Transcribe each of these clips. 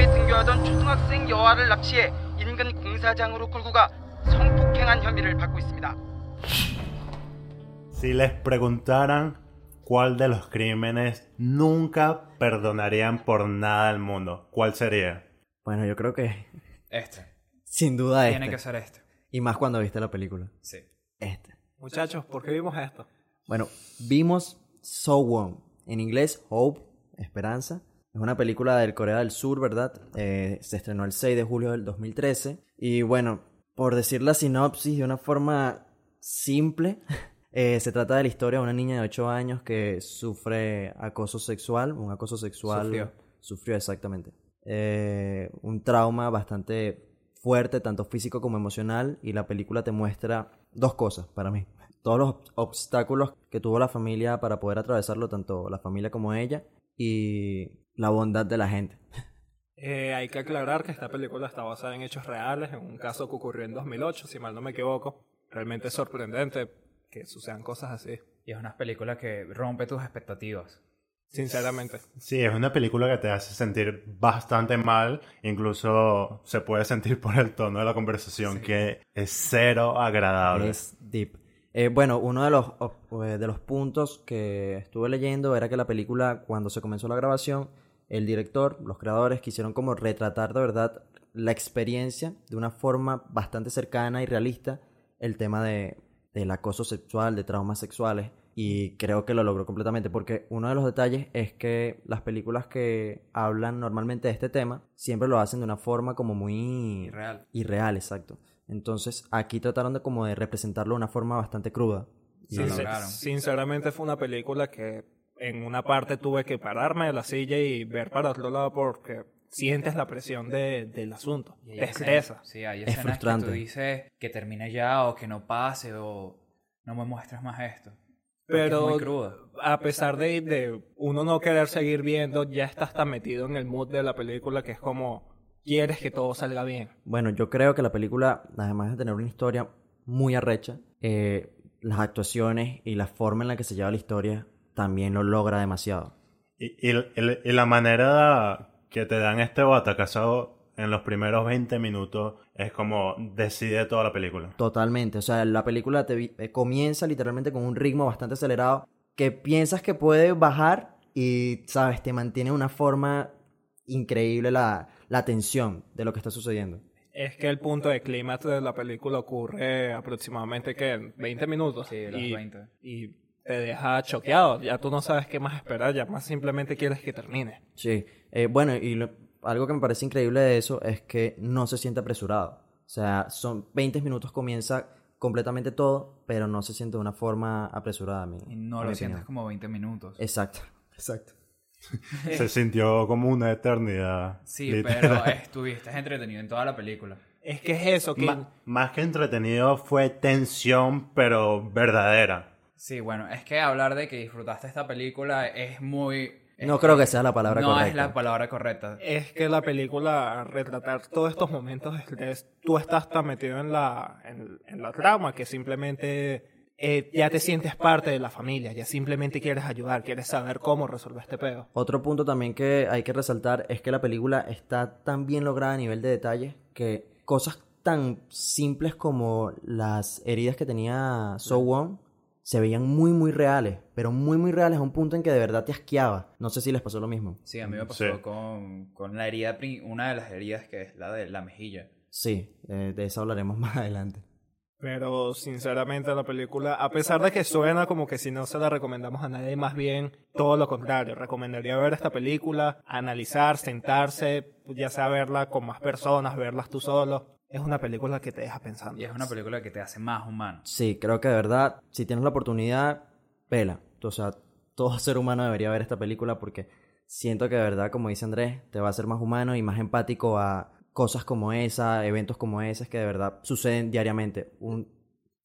학교에 등교하던 초등학생 여아를 납치해 인근 공사장으로 끌고 가 성폭행한 혐의를 받고 있습니다. Si les preguntaran cuál de los crímenes nunca perdonarían por nada del mundo, ¿cuál sería? Bueno, yo creo que Este. sin duda Tiene este. que ser este. Y más cuando viste la película. Sí. Este. Muchachos, ¿por qué vimos esto? Bueno, vimos So Won. En inglés, Hope, Esperanza. Es una película del Corea del Sur, ¿verdad? Eh, se estrenó el 6 de julio del 2013. Y bueno, por decir la sinopsis de una forma simple, eh, se trata de la historia de una niña de 8 años que sufre acoso sexual. Un acoso sexual. Sufrió. Sufrió, exactamente. Eh, un trauma bastante fuerte, tanto físico como emocional. Y la película te muestra dos cosas para mí todos los obstáculos que tuvo la familia para poder atravesarlo, tanto la familia como ella, y la bondad de la gente. Eh, hay que aclarar que esta película está basada en hechos reales, en un caso que ocurrió en 2008, si mal no me equivoco. Realmente es sorprendente que sucedan cosas así, Y es una película que rompe tus expectativas. sinceramente. Sí, es una película que te hace sentir bastante mal, incluso se puede sentir por el tono de la conversación que es cero agradable. Es deep. Eh, bueno, uno de los, eh, de los puntos que estuve leyendo era que la película, cuando se comenzó la grabación, el director, los creadores quisieron como retratar de verdad la experiencia de una forma bastante cercana y realista, el tema de, del acoso sexual, de traumas sexuales, y creo que lo logró completamente, porque uno de los detalles es que las películas que hablan normalmente de este tema siempre lo hacen de una forma como muy Irreal. irreal, exacto. Entonces aquí trataron de como de representarlo de una forma bastante cruda. Y lo Sincer- lograron. sinceramente fue una película que en una parte tuve que pararme de la silla y ver para otro lado porque sientes la presión de- del asunto. Te estresa. Sí, hay Es escenas que frustrante. tú dices que termine ya o que no pase o no me muestres más esto. Pero es a pesar de, de uno no querer seguir viendo, ya estás tan metido en el mood de la película que es como quieres que todo salga bien. Bueno, yo creo que la película, además de tener una historia muy arrecha, eh, las actuaciones y la forma en la que se lleva la historia también lo logra demasiado. Y, y- y- y la manera que te dan este batacazo en los primeros 20 minutos es como decide toda la película. Totalmente. O sea, la película te eh, comienza literalmente con un ritmo bastante acelerado que piensas que puede bajar y, sabes, te mantiene una forma increíble la, la tensión de lo que está sucediendo. Es que el punto de clímax de la película ocurre aproximadamente que en 20 minutos. Sí, los y, 20. y te deja choqueado. Ya tú no sabes qué más esperar, ya más simplemente quieres que termine. Sí, eh, bueno, y lo- algo que me parece increíble de eso es que no se siente apresurado. O sea, son 20 minutos comienza completamente todo, pero no se siente de una forma apresurada a mí. Y no a lo sientes opinión. como 20 minutos. Exacto, exacto. Se sintió como una eternidad. Sí, literal. pero estuviste entretenido en toda la película. Es que es eso, que más que entretenido fue tensión, pero verdadera. Sí, bueno, es que hablar de que disfrutaste esta película es muy... es No creo que sea la palabra no correcta. es la palabra correcta. es que la película retratar todos estos momentos estrés, tú estás tan metido en la, en, en la trama que simplemente eh, ya te sientes parte de la familia, ya simplemente quieres ayudar, quieres saber cómo resolver este pedo. Otro punto también que hay que resaltar es que la película está tan bien lograda a nivel de detalle que cosas tan simples como las heridas que tenía So Won se veían muy muy reales, pero muy muy reales a un punto en que de verdad te asqueaba. No sé si les pasó lo mismo. Sí, a mí me pasó Sí. con, con la herida, una de las heridas que es la de la mejilla. Sí, eh, de eso hablaremos más adelante. Pero sinceramente la película, a pesar de que suena como que si no se la recomendamos a nadie, más bien todo lo contrario. Recomendaría ver esta película, analizar, sentarse, ya sea verla con más personas, verlas tú solo. Es una película que te deja pensando. Y es una película que te hace más humano. Sí, creo que de verdad, si tienes la oportunidad, pela. O sea, todo ser humano debería ver esta película porque siento que de verdad, como dice Andrés, te va a hacer más humano y más empático a cosas como esa, eventos como esos que de verdad suceden diariamente. Un,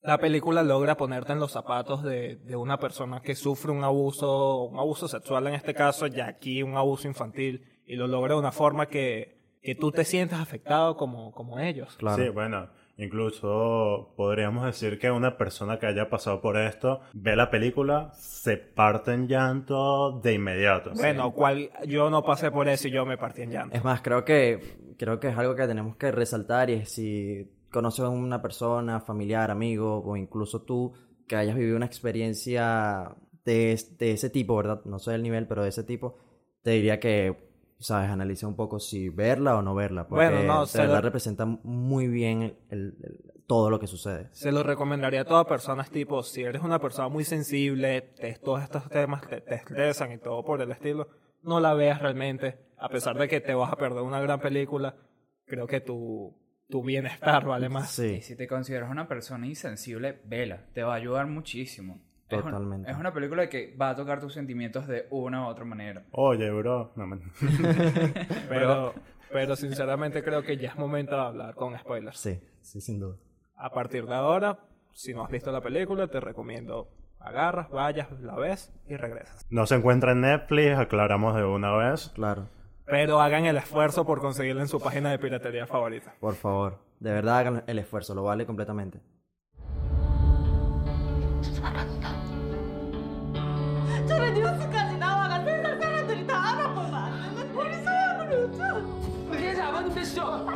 La película logra ponerte en los zapatos de, de una persona que sufre un abuso, un abuso sexual en este caso, ya aquí un abuso infantil, y lo logra de una forma que, que tú te sientas afectado como, como ellos. claro. Sí, bueno. Incluso podríamos decir que una persona que haya pasado por esto ve la película, se parte en llanto de inmediato. Bueno, cual, yo no pasé por eso y yo me partí en llanto. Es más, creo que, creo que es algo que tenemos que resaltar y es si conoces a una persona, familiar, amigo o incluso tú que hayas vivido una experiencia de, de ese tipo, ¿verdad? No sé el nivel, pero de ese tipo, te diría que, sabes, analiza un poco si verla o no verla, porque Bueno, no, de se verdad lo- representa muy bien el- el- el- todo lo que sucede. Se lo recomendaría a todas personas, tipo, si eres una persona muy sensible, te- todos estos temas te, te estresan y todo por el estilo, no la veas realmente. A pesar de que te vas a perder una gran película, creo que tu, tu bienestar vale más. Sí, Y si te consideras una persona insensible, vela. Te va a ayudar muchísimo. Es un- Totalmente. Es una película que va a tocar tus sentimientos de una u otra manera. Oye, bro. No, men- Pero, pero sinceramente creo que ya es momento de hablar con spoilers. sí, sí, sin duda. A partir de ahora, si no has visto la película, te recomiendo agarras, vayas, la ves y regresas. no se encuentra en Netflix, aclaramos de una vez. Claro, Pero hagan el esfuerzo por conseguirla en su página de piratería favorita. por favor. De verdad hagan el esfuerzo, lo vale completamente. 저런 뉴스까지 나와가 세상 사람들이 다 알아보면 우리 소영을 참 예, 아버님 되시죠?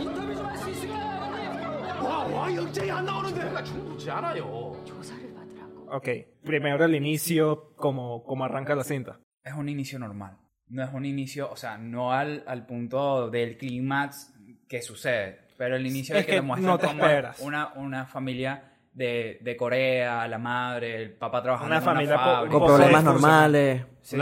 인터뷰 좀 할 수 있을까요, 아버님? 와, 와, 영장이 안 나오는데. 내가 충분치 않아요. 조사를 받으라고. Ok, primero el inicio, como, como arranca la cinta. Es un inicio normal. No es un inicio, o sea, no al, al punto del clímax que sucede. Pero el inicio Es de que, que te muestran no te cómo esperas. Una, una familia de, de Corea, la madre, el papá trabajando Una en familia una fábrica. Con problemas normales. Sí.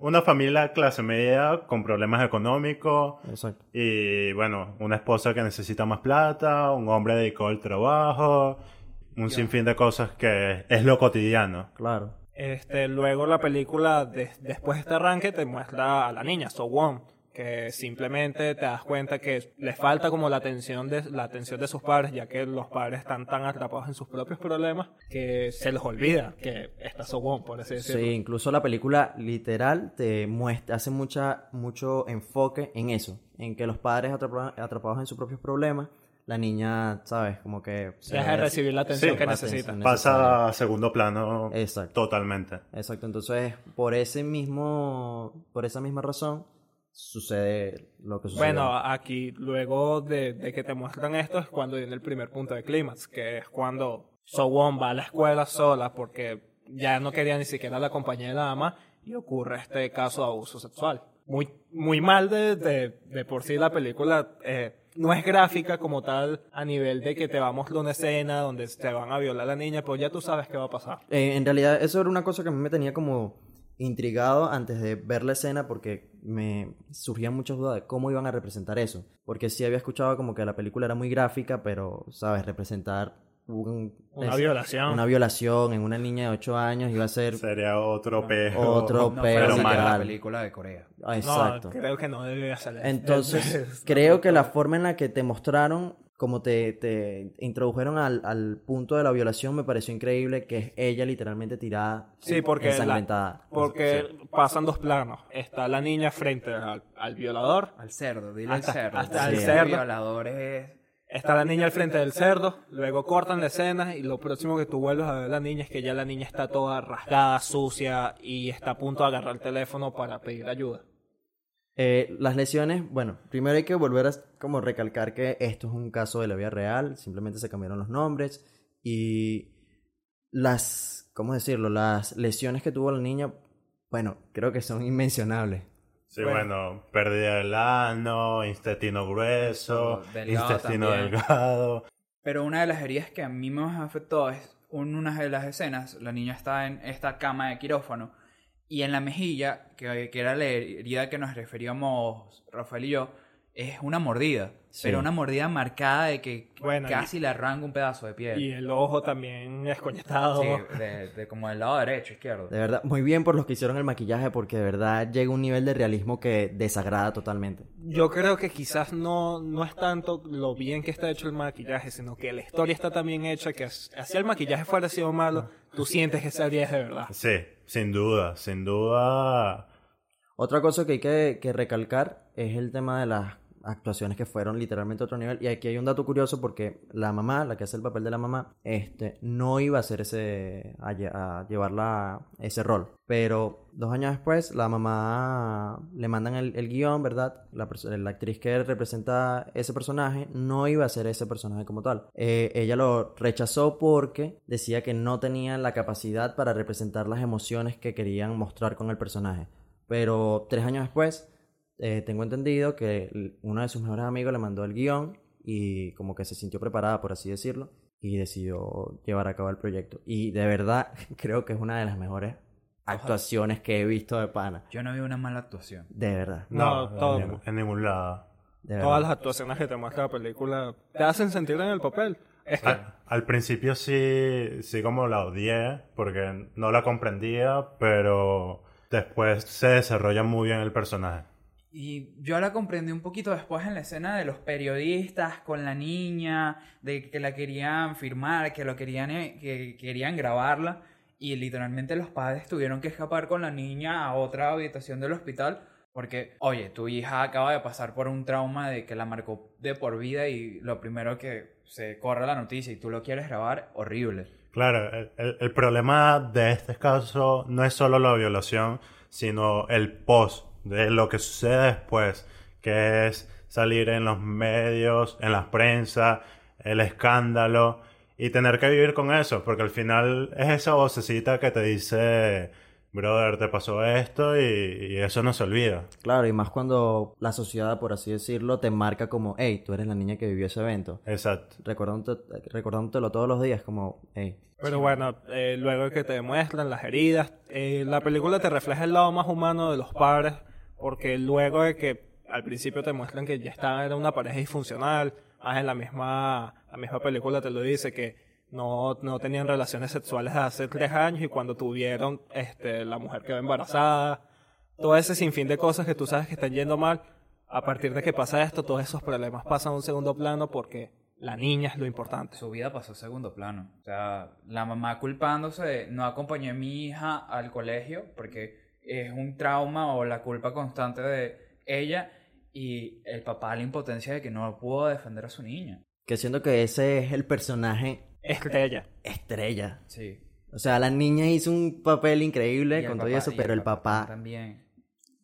Una, familia clase media con problemas económicos Exacto. y bueno, una esposa que necesita más plata, un hombre dedicado al trabajo, un sinfín de cosas que es lo cotidiano. Claro. Este, luego la película, de- después de este arranque, te muestra a la niña, So Won, que simplemente te das cuenta que le falta como la atención de, la atención de sus padres, ya que los padres están tan atrapados en sus propios problemas que se les olvida que está So Won, por así decirlo. Sí, incluso la película literal te muestra, hace mucha, mucho enfoque en eso, en que los padres atrapa- atrapados en sus propios problemas, la niña, ¿sabes? Como que... se Deja de recibir la atención Sí, que necesita. atención. Pasa a segundo plano Exacto. totalmente. Exacto, entonces por ese mismo, por esa misma razón sucede lo que sucede. Bueno, aquí luego de, de que te muestran esto es cuando viene el primer punto de clímax, que es cuando Sowon va a la escuela sola porque ya no quería ni siquiera la compañía de la ama y ocurre este caso de abuso sexual. Muy, muy mal de, de, de por sí la película eh, no es gráfica como tal a nivel de que te va a mostrar una escena donde te van a violar a la niña, pero ya tú sabes qué va a pasar. Eh, en realidad eso era una cosa que a mí me tenía como intrigado antes de ver la escena porque me surgían muchas dudas de cómo iban a representar eso. Porque sí había escuchado como que la película era muy gráfica, pero, ¿sabes? Representar un- Una es- violación. Una violación en una niña de 8 años iba a ser... Sería otro pejo. Otro No pero la película de Corea. Ah, No, exacto. creo que no debe hacer eso. Entonces, creo que la forma en la que te mostraron, como te, te introdujeron al, al punto de la violación, me pareció increíble, que es ella literalmente tirada, Sí, porque, la- ensangrentada. porque pasan dos planos. Está la niña frente al, al violador. Al cerdo, dile Hasta- al cerdo. hasta al Sí, cerdo. violador es... Está la niña al frente del cerdo. Luego cortan la escena y lo próximo que tú vuelves a ver a la niña es que ya la niña está toda rasgada, sucia y está a punto de agarrar el teléfono para pedir ayuda. Eh, las lesiones, bueno, primero hay que volver a como recalcar que esto es un caso de la vida real, simplemente se cambiaron los nombres y las, ¿cómo decirlo? Las lesiones que tuvo la niña, bueno, creo que son inmencionables. Sí, Bueno. bueno, pérdida del ano, intestino grueso, Delgado intestino también. delgado. Pero una de las heridas que a mí me más afectó es en una de las escenas, la niña está en esta cama de quirófano y en la mejilla, que, que era la herida que nos referíamos Rafael y yo, es una mordida. Sí. Pero una mordida marcada de que Bueno, casi le arranca un pedazo de piel. Y el ojo también escoñetado. Sí, de, de como del lado derecho, izquierdo. De verdad, muy bien por los que hicieron el maquillaje porque de verdad llega un nivel de realismo que desagrada totalmente. Yo creo que quizás no, no es tanto lo bien que está hecho el maquillaje, sino que la historia está tan bien hecha que as- así el maquillaje fuera sido malo, tú sientes que esa es de verdad. Sí, sin duda, sin duda. Otra cosa que hay que, recalcar es el tema de las actuaciones que fueron literalmente a otro nivel. Y aquí hay un dato curioso porque la mamá, la que hace el papel de la mamá, este, no iba a hacer ese, a, ese rol. Pero dos años después, la mamá le mandan el, el guion, ¿verdad? La actriz que representa ese personaje no iba a ser ese personaje como tal. Eh, ella lo rechazó porque decía que no tenía la capacidad para representar las emociones que querían mostrar con el personaje. Pero tres años después, eh, tengo entendido que uno de sus mejores amigos le mandó el guion y como que se sintió preparada, por así decirlo, y decidió llevar a cabo el proyecto. Y de verdad creo que es una de las mejores actuaciones que he visto de pana. Yo no vi una mala actuación. De verdad. No, en todo. ningún- en ningún lado. De verdad. Todas las actuaciones que te muestra la película te hacen sentir en el papel. Es que Al, al principio sí, sí como la odié porque no la comprendía, pero después se desarrolla muy bien el personaje. Y yo la comprendí un poquito después en la escena de los periodistas con la niña, de que la querían firmar, que lo querían, eh, que querían grabarla. Y literalmente los padres tuvieron que escapar con la niña a otra habitación del hospital. Porque, oye, tu hija acaba de pasar por un trauma de que la marcó de por vida y lo primero que se corre la noticia y tú lo quieres grabar, horrible. Claro, el, problema de este caso no es solo la violación, sino el post de lo que sucede después, que es salir en los medios, en la prensa, el escándalo y tener que vivir con eso, porque al final es esa vocecita que te dice, brother, te pasó esto y, y eso no se olvida. Claro, y más cuando la sociedad, por así decirlo, te marca como, hey, tú eres la niña que vivió ese evento. Exacto. Recordándote, recordándotelo todos los días, como, hey, Pero bueno, eh, luego que te demuestran las heridas, eh, la película te refleja el lado más humano de los padres, porque luego de que al principio te muestran que ya estaban en una pareja disfuncional, más en la misma, la misma película te lo dice que no, no tenían relaciones sexuales hace tres años y cuando tuvieron, este, la mujer quedó embarazada, todo ese sinfín de cosas que tú sabes que están yendo mal, a partir de que pasa esto, todos esos problemas pasan a un segundo plano porque la niña es lo importante. Su vida pasó a segundo plano. O sea, la mamá culpándose de no acompañé a mi hija al colegio porque es un trauma o la culpa constante de ella y el papá la impotencia de que no pudo defender a su niña. que siento que ese es el personaje Estrella. estrella. Sí. O sea, la niña hizo un papel increíble Y con todo papá- eso, pero el papá también.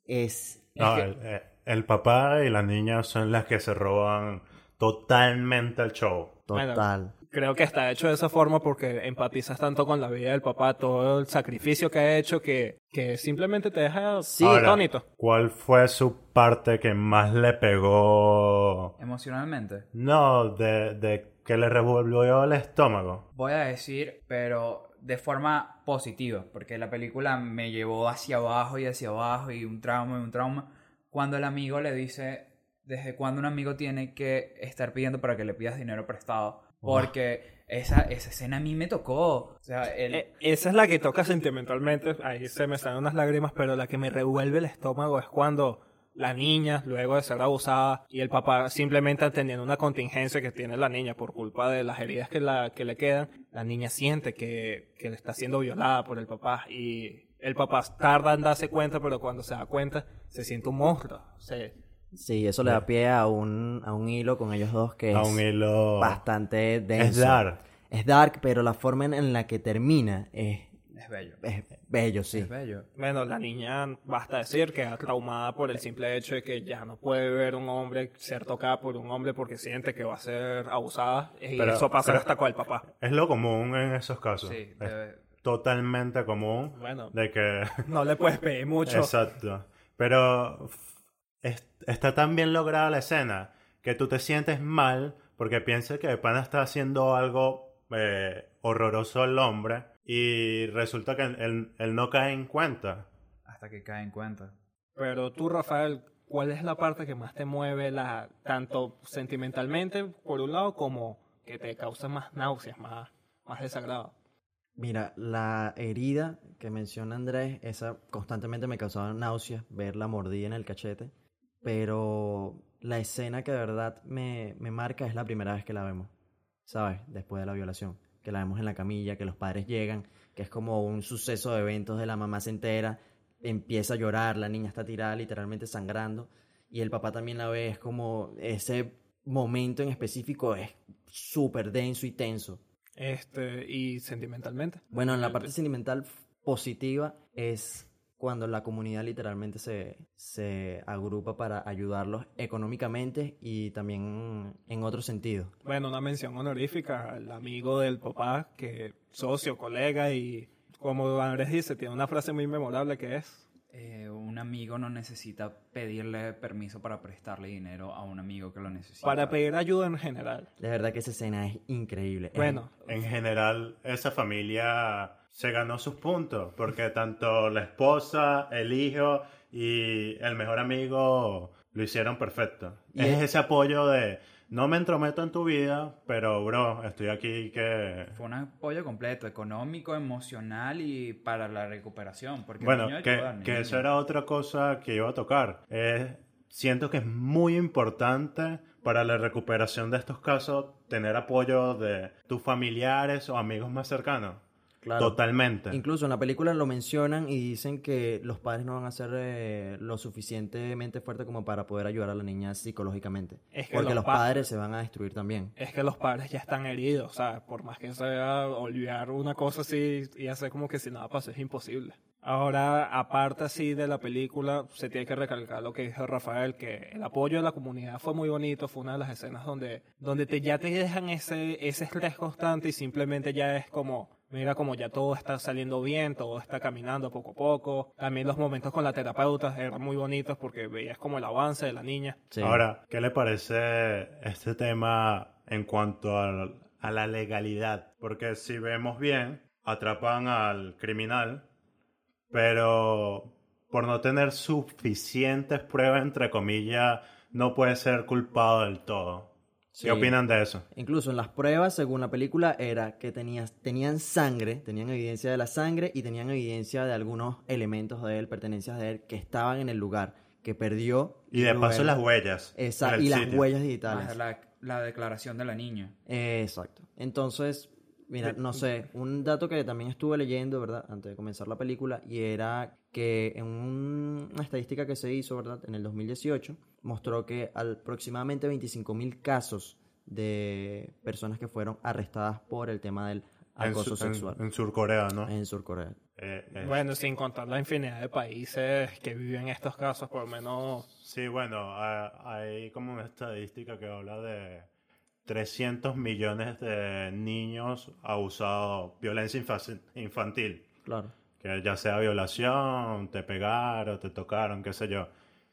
es... No, que- el, eh, el papá y la niña son las que se roban totalmente el show. Total. Creo que está hecho de esa forma porque empatizas tanto con la vida del papá, todo el sacrificio que ha hecho que, que simplemente te deja Sí. Ahora, atónito. ¿Cuál fue su parte que más le pegó? Emocionalmente. No, de, de que le revolvió el estómago. Voy a decir, pero de forma positiva, porque la película me llevó hacia abajo y hacia abajo y un trauma y un trauma. Cuando el amigo le dice, ¿desde cuándo un amigo tiene que estar pidiendo para que le pidas dinero prestado? Porque esa, esa escena a mí me tocó. O sea, el, Eh, esa es la que toca sentimentalmente, ahí se me salen unas lágrimas, pero la que me revuelve el estómago es cuando la niña, luego de ser abusada, y el papá simplemente teniendo una contingencia que tiene la niña por culpa de las heridas que, la, que le quedan, la niña siente que, que le está siendo violada por el papá y el papá tarda en darse cuenta, pero cuando se da cuenta se siente un monstruo. Se- Sí, eso le da pie a un, a un hilo con ellos dos que es A un hilo. bastante denso. Es dark. Es dark, pero la forma en, en la que termina es, es bello. es bello, sí. Es bello. Bueno, la niña, basta decir, queda traumada por el simple hecho de que ya no puede ver un hombre ser tocada por un hombre porque siente que va a ser abusada. Y Pero- eso pasa pero- hasta con el papá. Es lo común en esos casos. Sí, Es debe- totalmente común Bueno, de que... no le puedes pedir mucho. Exacto. Pero es- está tan bien lograda la escena que tú te sientes mal porque piensas que el pana está haciendo algo eh, horroroso al hombre y resulta que él, él no cae en cuenta. hasta que cae en cuenta. Pero tú, Rafael, ¿cuál es la parte que más te mueve, la, tanto sentimentalmente, por un lado, como que te causa más náuseas, más, más desagrado? Mira, la herida que menciona Andrés, esa constantemente me causaba náuseas, ver la mordida en el cachete. Pero la escena que de verdad me, me marca es la primera vez que la vemos, ¿sabes? Después de la violación. Que la vemos en la camilla, que los padres llegan, que es como un suceso de eventos de la mamá se entera, empieza a llorar, la niña está tirada literalmente sangrando. y el papá también la ve, es como ese momento en específico es súper denso y tenso. Este, y sentimentalmente. Bueno, en la parte sentimental positiva es cuando la comunidad literalmente se, se agrupa para ayudarlos económicamente y también en otro sentido. Bueno, una mención honorífica al amigo del papá, que socio, colega y como Andrés dice, tiene una frase muy memorable que es Eh, un amigo no necesita pedirle permiso para prestarle dinero a un amigo que lo necesita. para pedir ayuda en general. De verdad que esa escena es increíble. Bueno, En general, esa familia se ganó sus puntos, porque tanto la esposa, el hijo y el mejor amigo lo hicieron perfecto. Y es es- ese apoyo de, no me entrometo en tu vida, pero bro, estoy aquí que... Fue un apoyo completo, económico, emocional y para la recuperación. Porque Bueno, niño que, que eso era otra cosa que iba a tocar. Siento que es muy importante para la recuperación de estos casos tener apoyo de tus familiares o amigos más cercanos. Claro. Totalmente. Incluso en la película lo mencionan y dicen que los padres no van a ser eh, lo suficientemente fuertes como para poder ayudar a la niña psicológicamente. Es que Porque los los, pa- padres se van a destruir también. es que los padres ya están heridos, o sea, por más que sea olvidar una cosa así y hacer como que si nada pasó es imposible. Ahora, aparte así de la película, se tiene que recalcar lo que dijo Rafael, que el apoyo de la comunidad fue muy bonito, fue una de las escenas donde, donde te, ya te dejan ese, ese estrés constante y simplemente ya es como, mira como ya todo está saliendo bien, todo está caminando poco a poco. También los momentos con la terapeuta eran muy bonitos porque veías como el avance de la niña. Sí. Ahora, ¿qué le parece este tema en cuanto al- a la legalidad? Porque si vemos bien, atrapan al criminal, pero por no tener suficientes pruebas, entre comillas, no puede ser culpado del todo. Sí. ¿Qué opinan de eso? Incluso en las pruebas, según la película, era que tenías, tenían sangre, tenían evidencia de la sangre y tenían evidencia de algunos elementos de él, pertenencias de él, que estaban en el lugar, que perdió. Y de paso las huellas. Exacto, y las huellas Más digitales. la, la declaración de la niña. Eh, Exacto. Entonces, mira, no sé, un dato que también estuve leyendo, ¿verdad? Antes de comenzar la película, y era que en un- una estadística que se hizo, ¿verdad? En el 2018, mostró que al- aproximadamente 25.000 casos de personas que fueron arrestadas por el tema del En, acoso Su- en- sexual en Surcorea, ¿no? en Surcorea. Eh, eh, Bueno, sin contar la infinidad de países que viven estos casos, por lo menos Sí, bueno, ha- hay como una estadística que habla de 300 millones de niños abusados, violencia infa- infantil, Claro. que ya sea violación, te pegaron, te tocaron, qué sé yo.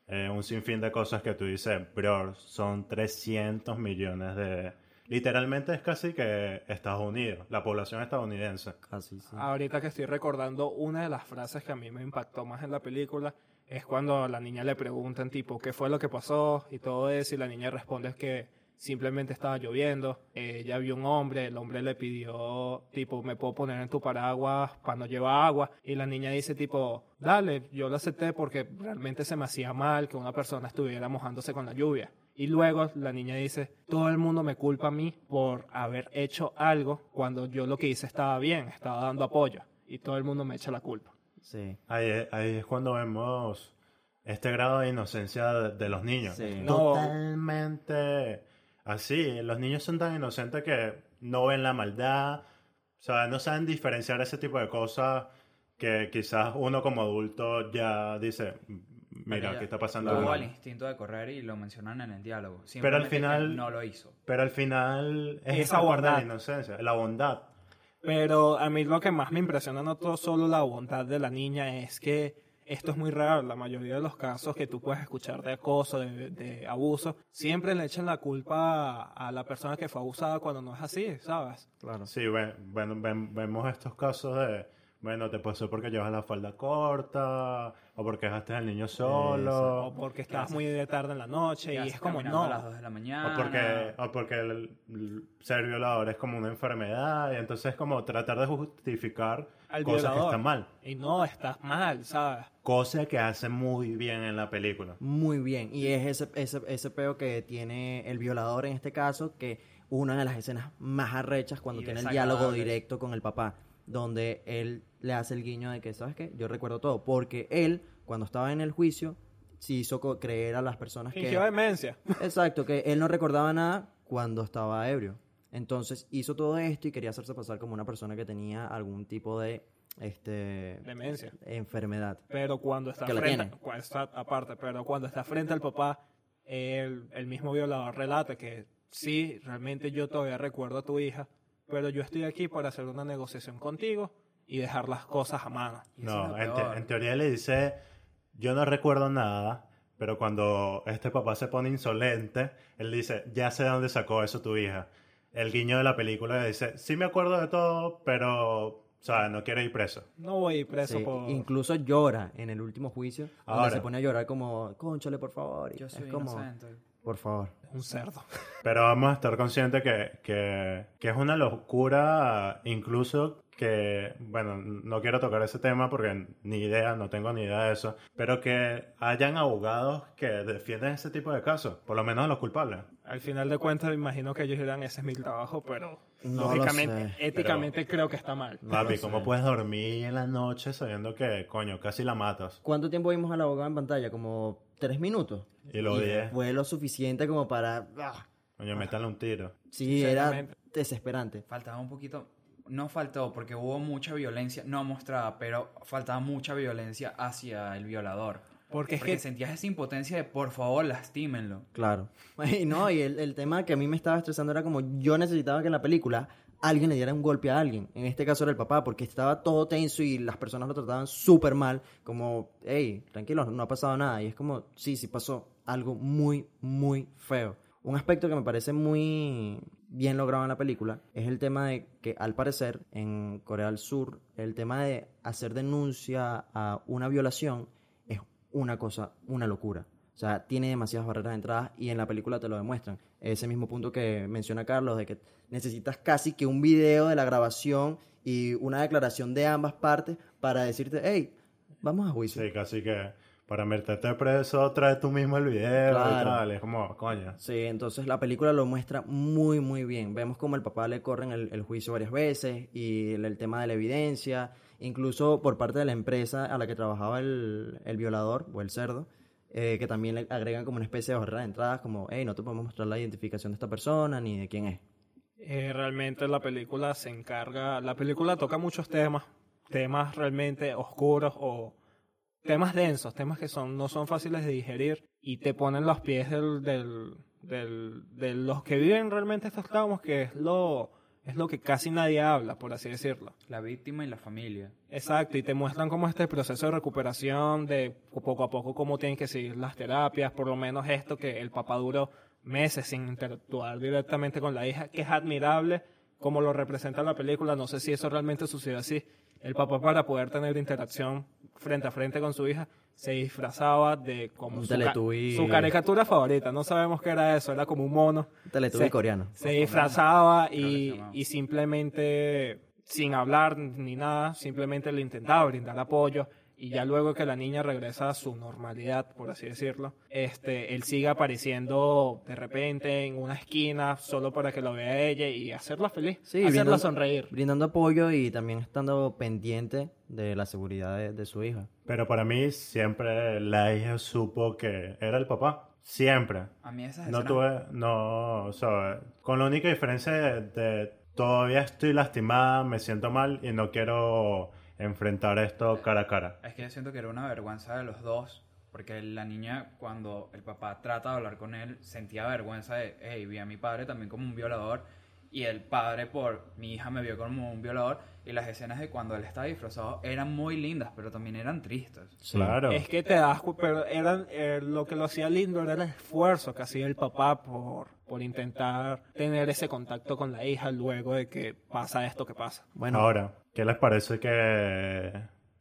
Eh, un sinfín de cosas que tú dices, bro, son 300 millones de... Literalmente es casi que Estados Unidos, la población estadounidense. Casi, sí. Ahorita que estoy recordando, una de las frases que a mí me impactó más en la película es cuando a la niña le preguntan tipo qué fue lo que pasó y todo eso y la niña responde que simplemente estaba lloviendo, ella vio un hombre, el hombre le pidió tipo me puedo poner en tu paraguas cuando lleva agua y la niña dice tipo dale, yo lo acepté porque realmente se me hacía mal que una persona estuviera mojándose con la lluvia. Y luego la niña dice, todo el mundo me culpa a mí por haber hecho algo cuando yo lo que hice estaba bien, estaba dando apoyo. Y todo el mundo me echa la culpa. Sí. Ahí, es- ahí es cuando vemos este grado de inocencia de, de los niños. Sí. No. Totalmente así. Los niños son tan inocentes que no ven la maldad. O sea, no saben diferenciar ese tipo de cosas que quizás uno como adulto ya dice, mira, aquí está pasando Tuvo el instinto de correr y lo mencionan en el diálogo. Pero al final- No lo hizo. Pero al final es Esa de la bondad. inocencia, la bondad. Pero a mí lo que más me impresiona no todo solo la bondad de la niña es que esto es muy raro. La mayoría de los casos que tú puedes escuchar de acoso, de, abuso, siempre le echan la culpa a, la persona que fue abusada cuando no es así, ¿sabes? Claro. Sí, vemos estos casos de, bueno, te pasó porque llevas la falda corta, o porque dejaste al niño solo. O porque estabas muy de tarde en la noche y es como, no. a las 2 de la mañana. O porque, o porque el, el ser violador es como una enfermedad y entonces es como tratar de justificar Al cosas que están mal. Y no, estás mal, ¿sabes? Cosa que hace muy bien en la película. Muy bien. Y es ese, ese, ese peo que tiene el violador en este caso, que una de las escenas más arrechas cuando Y tiene el diálogo directo con el papá, donde él le hace el guiño de que, ¿sabes qué? Yo recuerdo todo, porque él, cuando estaba en el juicio, sí hizo creer a las personas que... Fingió demencia. Exacto, que él no recordaba nada cuando estaba ebrio. Entonces hizo todo esto y quería hacerse pasar como una persona que tenía algún tipo de este Demencia. enfermedad. Pero cuando está Que la frente, tiene. está aparte, pero cuando está frente al papá, el, el mismo violador relata que sí, realmente yo todavía recuerdo a tu hija, pero yo estoy aquí para hacer una negociación contigo y dejar las cosas a mano. No, en, te- peor. en teoría le dice, yo no recuerdo nada, pero cuando este papá se pone insolente, él dice, ya sé de dónde sacó eso tu hija. El guiño de la película le dice, sí me acuerdo de todo, pero, o sea, no quiero ir preso. No voy a ir preso Sí, por... Incluso llora en el último juicio, donde Ahora. se pone a llorar como, conchale, por favor. y Yo soy es como, inocente. Por favor. un cerdo. Pero vamos a estar conscientes que, que, que es una locura, incluso que, bueno, no quiero tocar ese tema porque ni idea, no tengo ni idea de eso, pero que hayan abogados que defienden ese tipo de casos, por lo menos los culpables. Al final de cuentas, me imagino que ellos dirán, ese es mi trabajo, pero No lógicamente, éticamente creo que está mal. Papi, ¿cómo puedes dormir en la noche sabiendo que, coño, casi la matas? ¿Cuánto tiempo vimos al abogado en pantalla? Como tres minutos. Y lo odié. Fue lo suficiente como para... ah, Coño, métale un tiro. Sí, era desesperante. Faltaba un poquito. No faltó porque hubo mucha violencia, no mostrada, pero faltaba mucha violencia hacia el violador. Porque es Porque que sentías esa impotencia de por favor lastímenlo. Claro. Y no, y el, el tema que a mí me estaba estresando era como yo necesitaba que en la película alguien le diera un golpe a alguien. En este caso era el papá, porque estaba todo tenso y las personas lo trataban súper mal. Como, hey, tranquilo, no ha pasado nada. Y es como, sí, sí pasó algo muy, muy feo. Un aspecto que me parece muy bien logrado en la película es el tema de que al parecer en Corea del Sur el tema de hacer denuncia a una violación es una cosa, una locura. O sea, tiene demasiadas barreras de entrada y en la película te lo demuestran. Ese mismo punto que menciona Carlos, de que necesitas casi que un video de la grabación y una declaración de ambas partes para decirte, hey, vamos a juicio. Sí, casi que para meterte preso, trae tú mismo el video Claro. y tal. Es como, coño. Sí, entonces la película lo muestra muy, muy bien. Vemos como el papá le corren el, el juicio varias veces y el, el tema de la evidencia, incluso por parte de la empresa a la que trabajaba el, el violador o el cerdo, eh, que también le agregan como una especie de barrera de entradas, como, hey, no te podemos mostrar la identificación de esta persona ni de quién es. Eh, realmente la película se encarga, la película toca muchos temas, temas realmente oscuros o temas densos, temas que son no son fáciles de digerir y te ponen los pies del, del, del- de los que viven realmente estos traumas, que es lo, es lo que casi nadie habla, por así decirlo. La víctima y la familia. Exacto, y te muestran cómo este proceso de recuperación, de poco a poco cómo tienen que seguir las terapias, por lo menos esto que el papá duró meses sin interactuar directamente con la hija, que es admirable como lo representa la película, no sé si eso realmente sucedió así. El papá para poder tener interacción frente a frente con su hija se disfrazaba de como Un su, ca- su caricatura favorita, no sabemos qué era eso, era como un mono Teletubby coreano. se disfrazaba y, y simplemente, sin hablar ni nada, simplemente le intentaba brindar apoyo. Y ya luego que la niña regresa a su normalidad, por así decirlo, este, él sigue apareciendo de repente en una esquina solo para que lo vea ella y hacerla feliz, Sí, hacerla brindando- sonreír. Brindando apoyo y también estando pendiente de la seguridad de, de su hija. Pero para mí siempre la hija supo que era el papá. Siempre. A mí esas No escenas- tuve, no, o sea, con la única diferencia de, de todavía estoy lastimada, me siento mal y no quiero enfrentar esto cara a cara. Es que yo siento que era una vergüenza de los dos. Porque la niña, cuando el papá trata de hablar con él, sentía vergüenza de, hey, vi a mi padre también como un violador. Y el padre, por mi hija, me vio como un violador. Y las escenas de cuando él estaba disfrazado eran muy lindas, pero también eran tristes. Claro. Es que te das pero eran, eh, lo que lo hacía lindo era el esfuerzo que hacía el papá por, por intentar tener ese contacto con la hija luego de que pasa esto que pasa. Bueno, Ahora, ¿qué les parece que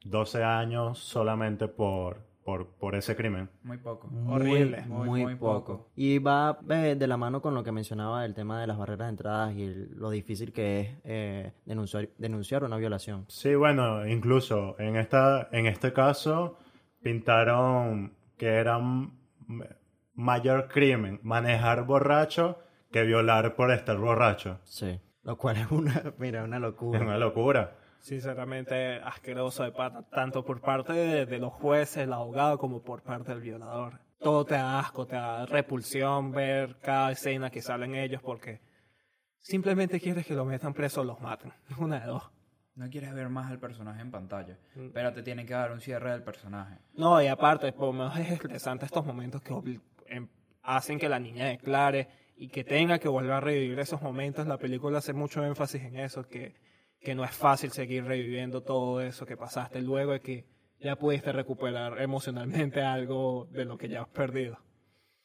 12 años solamente por, por, por ese crimen? Muy poco. muy, horrible. muy, Muy, muy poco. poco. Y va eh, de la mano con lo que mencionaba del tema de las barreras de entradas y el- lo difícil que es eh, denunciar, denunciar una violación. Sí, bueno, incluso en esta, en este caso pintaron que era mayor crimen manejar borracho que violar por estar borracho. Sí. Lo cual es una, mira, una Es locura. una locura. sinceramente asqueroso de pata, tanto por parte de, de los jueces, el abogado, como por parte del violador. Todo te da asco, te da repulsión ver cada escena que salen ellos porque simplemente quieres que lo metan preso o los maten. Una de dos. No quieres ver más al personaje en pantalla, Mm. pero te tienen que dar un cierre del personaje. No, y aparte, por lo menos es estresante estos momentos que em- hacen que la niña declare y que tenga que volver a revivir esos momentos. La película hace mucho énfasis en eso, que, que no es fácil seguir reviviendo todo eso que pasaste luego de que ya pudiste recuperar emocionalmente algo de lo que ya has perdido.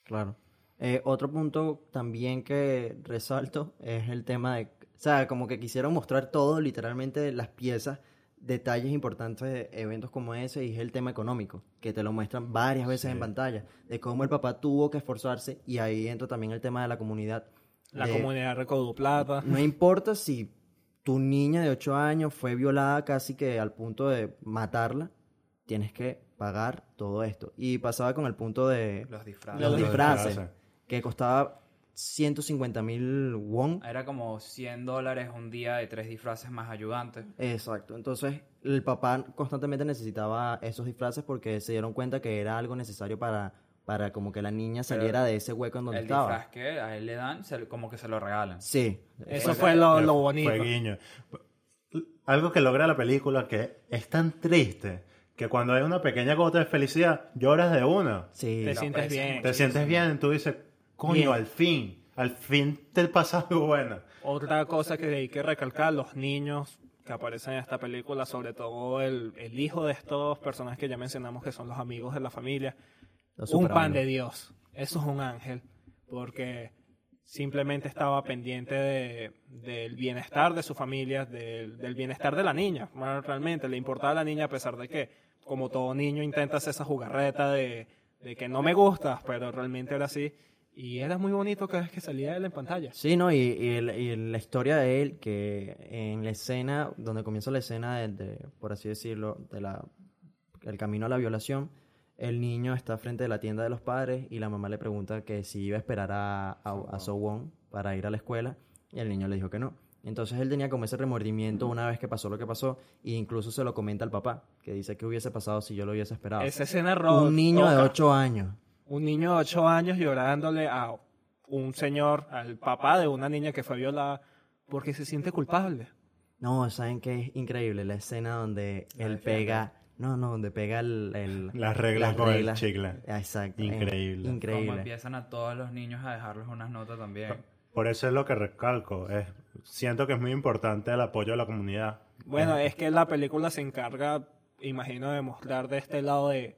Claro. Eh, otro punto también que resalto es el tema de, o sea, como que quisieron mostrar todo, literalmente las piezas, detalles importantes de eventos como ese y es el tema económico, que te lo muestran varias veces en pantalla, de cómo el papá tuvo que esforzarse y ahí entra también el tema de la comunidad. La de- comunidad recaudó plata. No importa si tu niña de 8 años fue violada casi que al punto de matarla, tienes que pagar todo esto. Y pasaba con el punto de Los disfraces. los Los disfraces, disfraces. que costaba 150 mil won. Era como 100 dólares un día de tres disfraces más ayudantes. Exacto. Entonces, el papá constantemente necesitaba esos disfraces porque se dieron cuenta que era algo necesario para, para como que la niña saliera de ese hueco en donde El estaba. disfraz que a él le dan, se- como que se lo regalan. Sí. Eso fue lo, lo Fue bonito. guiño. Algo que logra la película que es tan triste que cuando hay una pequeña gota de felicidad lloras de una. Sí. Te sientes bien. Te sientes bien, tú dices, coño, Bien. al fin, al fin te pasa algo bueno. Otra cosa que hay que recalcar, los niños que aparecen en esta película, sobre todo el, el hijo de estos personajes que ya mencionamos que son los amigos de la familia, Los un pan de Dios. Eso es un ángel, porque simplemente estaba pendiente de- del bienestar de su familia, del, del bienestar de la niña. Bueno, realmente le importaba a la niña a pesar de que, como todo niño, intenta hacer esa jugarreta de, de que no me gustas, pero realmente era así. Y era muy bonito cada vez que salía él en pantalla. Sí, ¿no? Y, y el- y la historia de él, que en la escena, donde comienza la escena, de, de, por así decirlo, de la, el camino a la violación, el niño está frente de la tienda de los padres y la mamá le pregunta que si iba a esperar a, a, a So Won para ir a la escuela y el niño le dijo que no. Entonces él tenía como ese remordimiento una vez que pasó lo que pasó e incluso se lo comenta al papá, que dice que hubiese pasado si yo lo hubiese esperado. Esa escena ro- Un niño de toca. 8 años. Un niño de 8 años llorándole a un señor, al papá de una niña que fue violada, porque se siente culpable. No, ¿saben qué es increíble? La escena donde él pega... No, no, donde pega el... el- Las reglas con el chicle. Exacto. eh, Increíble. Como Increíble. empiezan a todos los niños a dejarles unas notas también. Por eso es lo que recalco. Es, siento que es muy importante el apoyo de la comunidad. Bueno, es que la película se encarga, imagino, de mostrar de este lado de,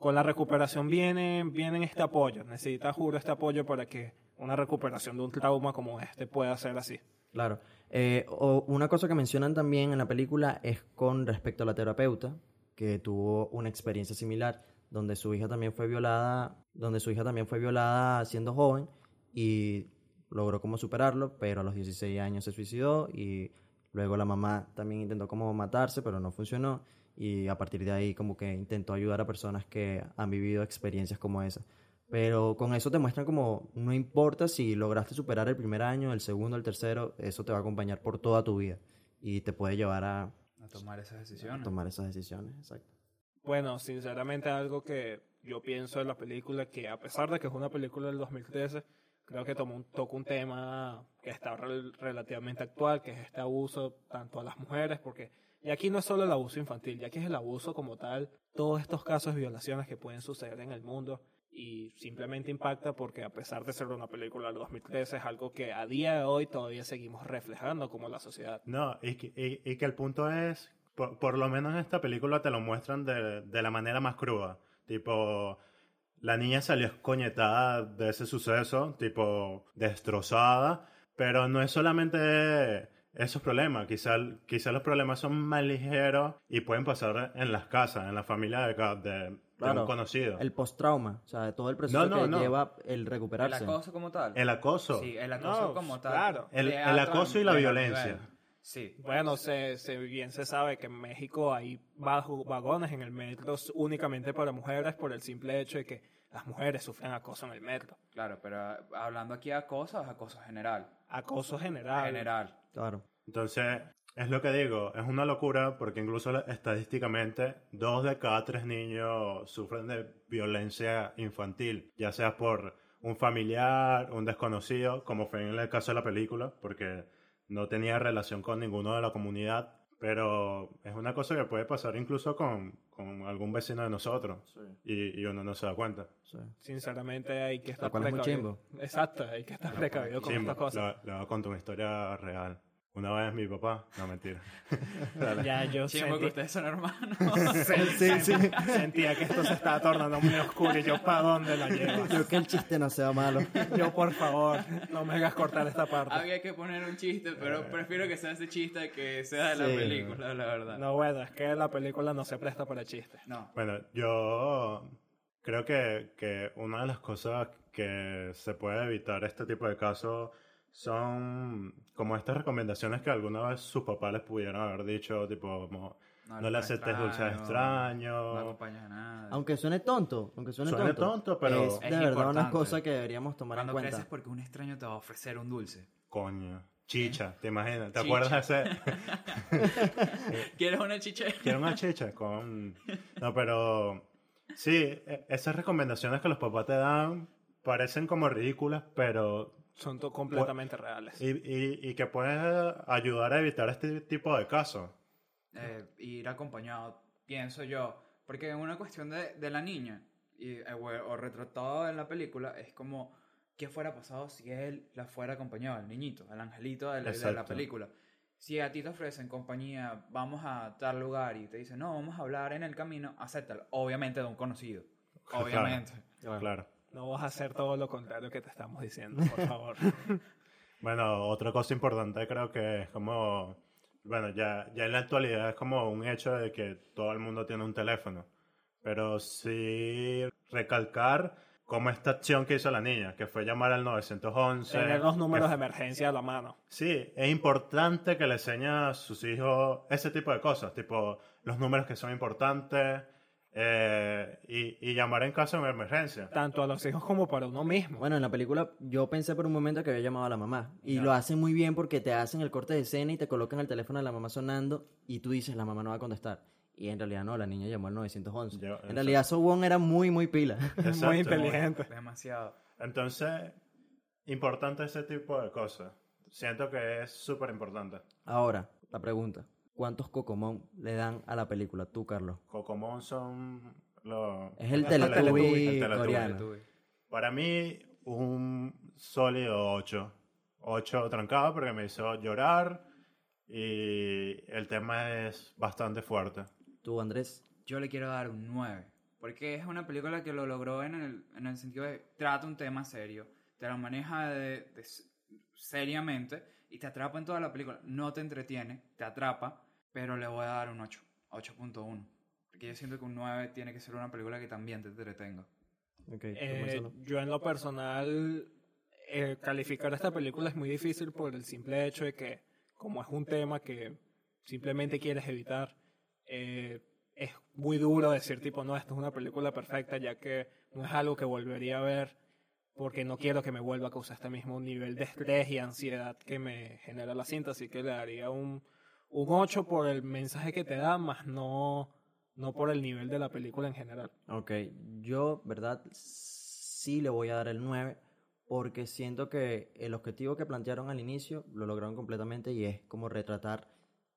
con la recuperación viene, viene este apoyo. Necesita, juro, este apoyo para que una recuperación de un trauma como este pueda ser así. Claro. Eh, o- una cosa que mencionan también en la película es con respecto a la terapeuta, que tuvo una experiencia similar, donde su hija también fue violada, donde su hija también fue violada siendo joven y logró como superarlo, pero a los 16 años se suicidó y luego la mamá también intentó como matarse, pero no funcionó y a partir de ahí como que intentó ayudar a personas que han vivido experiencias como esa. Pero con eso te muestran como, no importa si lograste superar el primer año, el segundo, el tercero, eso te va a acompañar por toda tu vida y te puede llevar a, A tomar esas a decisiones. tomar esas decisiones. Exacto. Bueno, sinceramente algo que yo pienso de la película, que a pesar de que es una película del 2013, creo que tomó un, toca un tema que está rel- relativamente actual, que es este abuso tanto a las mujeres, porque y aquí no es solo el abuso infantil, ya que es el abuso como tal, todos estos casos de violaciones que pueden suceder en el mundo y simplemente impacta porque a pesar de ser una película del 2013 es algo que a día de hoy todavía seguimos reflejando como la sociedad. No, y, que- que el punto es, por, por lo menos en esta película te lo muestran de, de la manera más cruda. Tipo, la niña salió escoñetada de ese suceso, tipo, destrozada, pero no es solamente esos problemas, quizá, quizá los problemas son más ligeros y pueden pasar en las casas, en la familia de, de, de Claro. un conocido. El post-trauma, o sea, todo el proceso No, no, que no. lleva el ¿El recuperarse. acoso como tal? El acoso. Sí, el acoso No, como tal. claro. El- de el acoso y la de violencia. nivel. Sí. Bueno, se, se- bien se sabe que en México hay bajo- vagones en el metro únicamente para mujeres por el simple hecho de que las mujeres sufren acoso en el metro. Claro, pero hablando aquí de acoso, es acoso general. Acoso general. General. Claro. Entonces, Es lo que digo, es una locura porque incluso estadísticamente dos de cada tres niños sufren de violencia infantil, ya sea por un familiar, un desconocido, como fue en el caso de la película, porque no tenía relación con ninguno de la comunidad, pero es una cosa que puede pasar incluso con, con algún vecino de nosotros y, y uno no se da cuenta. Sí. Sinceramente hay que estar Lo cual es muy precavido. Exacto, hay que estar precavido con Chimbo, estas cosas. le voy a contar una historia real. Una vez mi papá, no mentira. Ya yo Chimbo, que sentí, ustedes son hermanos. sen- sen- sentía que esto se estaba tornando muy oscuro y yo para dónde la llevo. Yo que el chiste no sea malo. Yo por favor, no me hagas cortar esta parte. Había que poner un chiste, pero prefiero que sea ese chiste que sea de la Sí. película, la verdad. No, bueno, es que la película no se presta para chistes. No. Bueno, yo creo que, que una de las cosas que se puede evitar este tipo de casos son como estas recomendaciones que alguna vez sus papás les pudieron haber dicho, tipo, como, no, le aceptes dulces No extraños. acompañas a nadie. Aunque suene tonto, aunque suene, Suene tonto, tonto, pero- es de Es verdad una cosa que deberíamos tomar Cuando en cuenta. creces porque un extraño te va a ofrecer un dulce. Coño, chicha, ¿te imaginas? ¿Te Chicha. acuerdas de ese? ¿Quieres una chiche? Quiero una chicha con... No, pero... Sí, e- esas recomendaciones que los papás te dan parecen como ridículas, pero... Son to- completamente reales. Y, y, y que pueden ayudar a evitar este tipo de casos. Eh, ir acompañado, pienso yo. Porque una cuestión de, de la niña, y, eh, o, o retratado en la película, es como, ¿qué fuera pasado si él la fuera acompañado, el niñito, el angelito de la, de la película? Si a ti te ofrecen compañía, vamos a tal lugar y te dicen, no, vamos a hablar en el camino, acéptalo. Obviamente de un conocido. Obviamente. Claro. No vas a hacer todo lo contrario que te estamos diciendo, por favor. Bueno, otra cosa importante creo que es como, bueno, ya, ya en la actualidad es como un hecho de que todo el mundo tiene un teléfono, pero sí recalcar como esta acción que hizo la niña, que fue llamar al 911. Tener los números que- de emergencia a la mano. Sí, es importante que le enseñe a sus hijos ese tipo de cosas, tipo los números que son importantes eh, y, y llamar en caso de emergencia. Tanto a los hijos como para uno mismo. Bueno, en la película yo pensé por un momento que había llamado a la mamá. Y lo hacen muy bien porque te hacen el corte de escena y te colocan el teléfono de la mamá sonando y tú dices, la mamá no va a contestar. Y en realidad no, la niña llamó al 911. Yo- en realidad Sobon era muy, muy pila. Exacto. Muy inteligente. Demasiado. Entonces, importante ese tipo de cosas. Siento que es súper importante. Ahora, la pregunta. ¿Cuántos Cocomón le dan a la película? Tú, Carlos. Cocomón son los... Es el Teletubby el Teletubby. coreano. Para mí, un sólido 8. 8 trancado porque me hizo llorar y el tema es bastante fuerte. Tú, Andrés. Yo le quiero dar un 9. Porque es una película que lo logró en el, en el sentido de trata un tema serio, te lo maneja de, de s- seriamente y te atrapa en toda la película. No te entretiene, te atrapa, pero le voy a dar un 8, 8.1. Porque yo siento que un 9 tiene que ser una película que también te entretenga. Ok, tú, Eh, yo en lo personal, eh, calificar esta película es muy difícil por el simple hecho de que, como es un tema que simplemente quieres evitar, eh, es muy duro decir tipo, no, esta es una película perfecta, ya que no es algo que volvería a ver porque no quiero que me vuelva a causar este mismo nivel de estrés y ansiedad que me genera la cinta, así que le daría un, un 8 por el mensaje que te da, más no, no por el nivel de la película en general. Ok, yo, ¿verdad? Sí le voy a dar el 9 porque siento que el objetivo que plantearon al inicio lo lograron completamente y es como retratar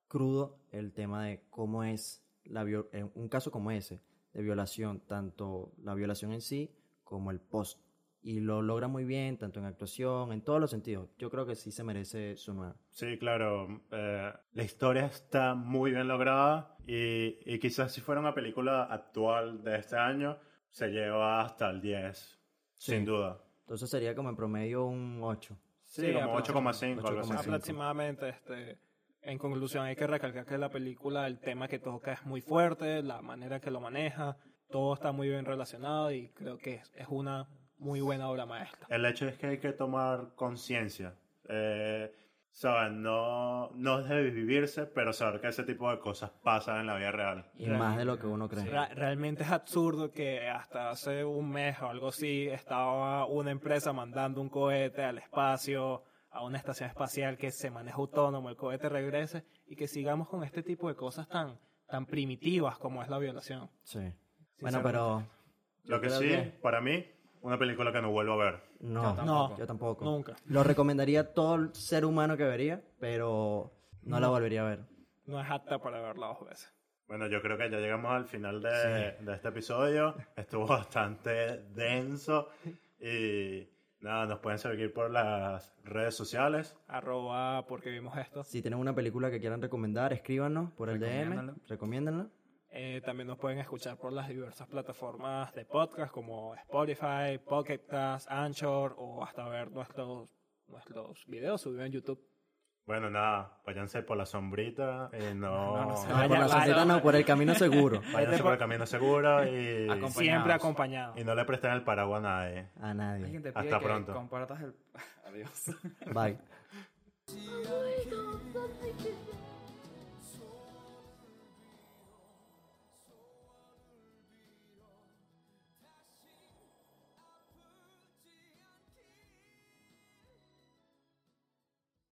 crudo el tema de cómo es la en un caso como ese de violación, tanto la violación en sí como el post. Y lo logra muy bien, tanto en actuación, en todos los sentidos. Yo creo que sí se merece su 9. Sí, claro. eh, la historia está muy bien lograda y, y quizás si fuera una película actual de este año, se lleva hasta el 10, sin duda. Entonces sería como en promedio un 8. Sí, Sí, como aproximadamente. 8,5, algo así. 8,5. Aproximadamente, este, en conclusión, hay que recalcar que la película, el tema que toca es muy fuerte, la manera que lo maneja, todo está muy bien relacionado y creo que es, es una muy buena obra maestra. El hecho es que hay que tomar conciencia. Eh, ¿Saben? No, no debe vivirse, pero saber que ese tipo de cosas pasan en la vida real. Y más de lo que uno cree. Realmente es absurdo que hasta hace un mes o algo así estaba una empresa mandando un cohete al espacio a una estación espacial que se maneja autónomo, el cohete regrese y que sigamos con este tipo de cosas tan, tan primitivas como es la violación. Sí. Bueno, pero... Lo que sí, que- para mí, una película que no vuelvo a ver. No, No, yo tampoco. Nunca. Lo recomendaría a todo el ser humano que vería, pero no la volvería a ver. No es apta para verla dos veces. Bueno, yo creo que ya llegamos al final de, de este episodio. Estuvo bastante denso y nada, nos pueden seguir por las redes sociales. Arroba porque vimos esto. Si tienen una película que quieran recomendar, escríbanos por el DM, recomiéndenla. Eh, también nos pueden escuchar por las diversas plataformas de podcast como Spotify, Pocket Cast, Anchor o hasta ver nuestros, nuestros videos subidos en YouTube. Bueno, nada, váyanse por la sombrita y eh, no... no, no vayan, por la sombrita no, por el camino seguro. váyanse este por el camino seguro y... Siempre acompañados. Y no le presten el paraguas a nadie. A nadie. Hasta pronto. Adiós. Bye.